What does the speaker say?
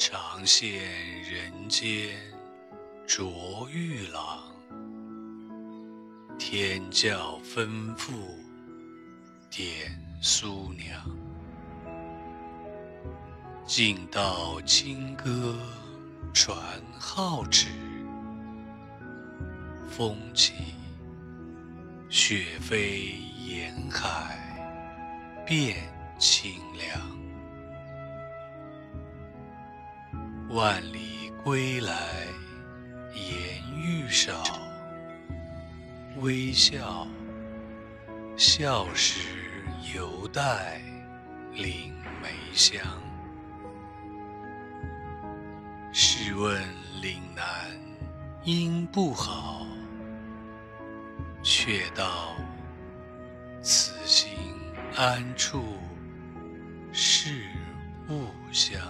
长羡人间卓玉郎，天教吩咐点苏娘。尽道清歌传皓齿，风起雪飞沿海变清凉。万里归来言欲少，微笑笑时犹带岭梅香。试问岭南应不好，却道此心安处是吾乡。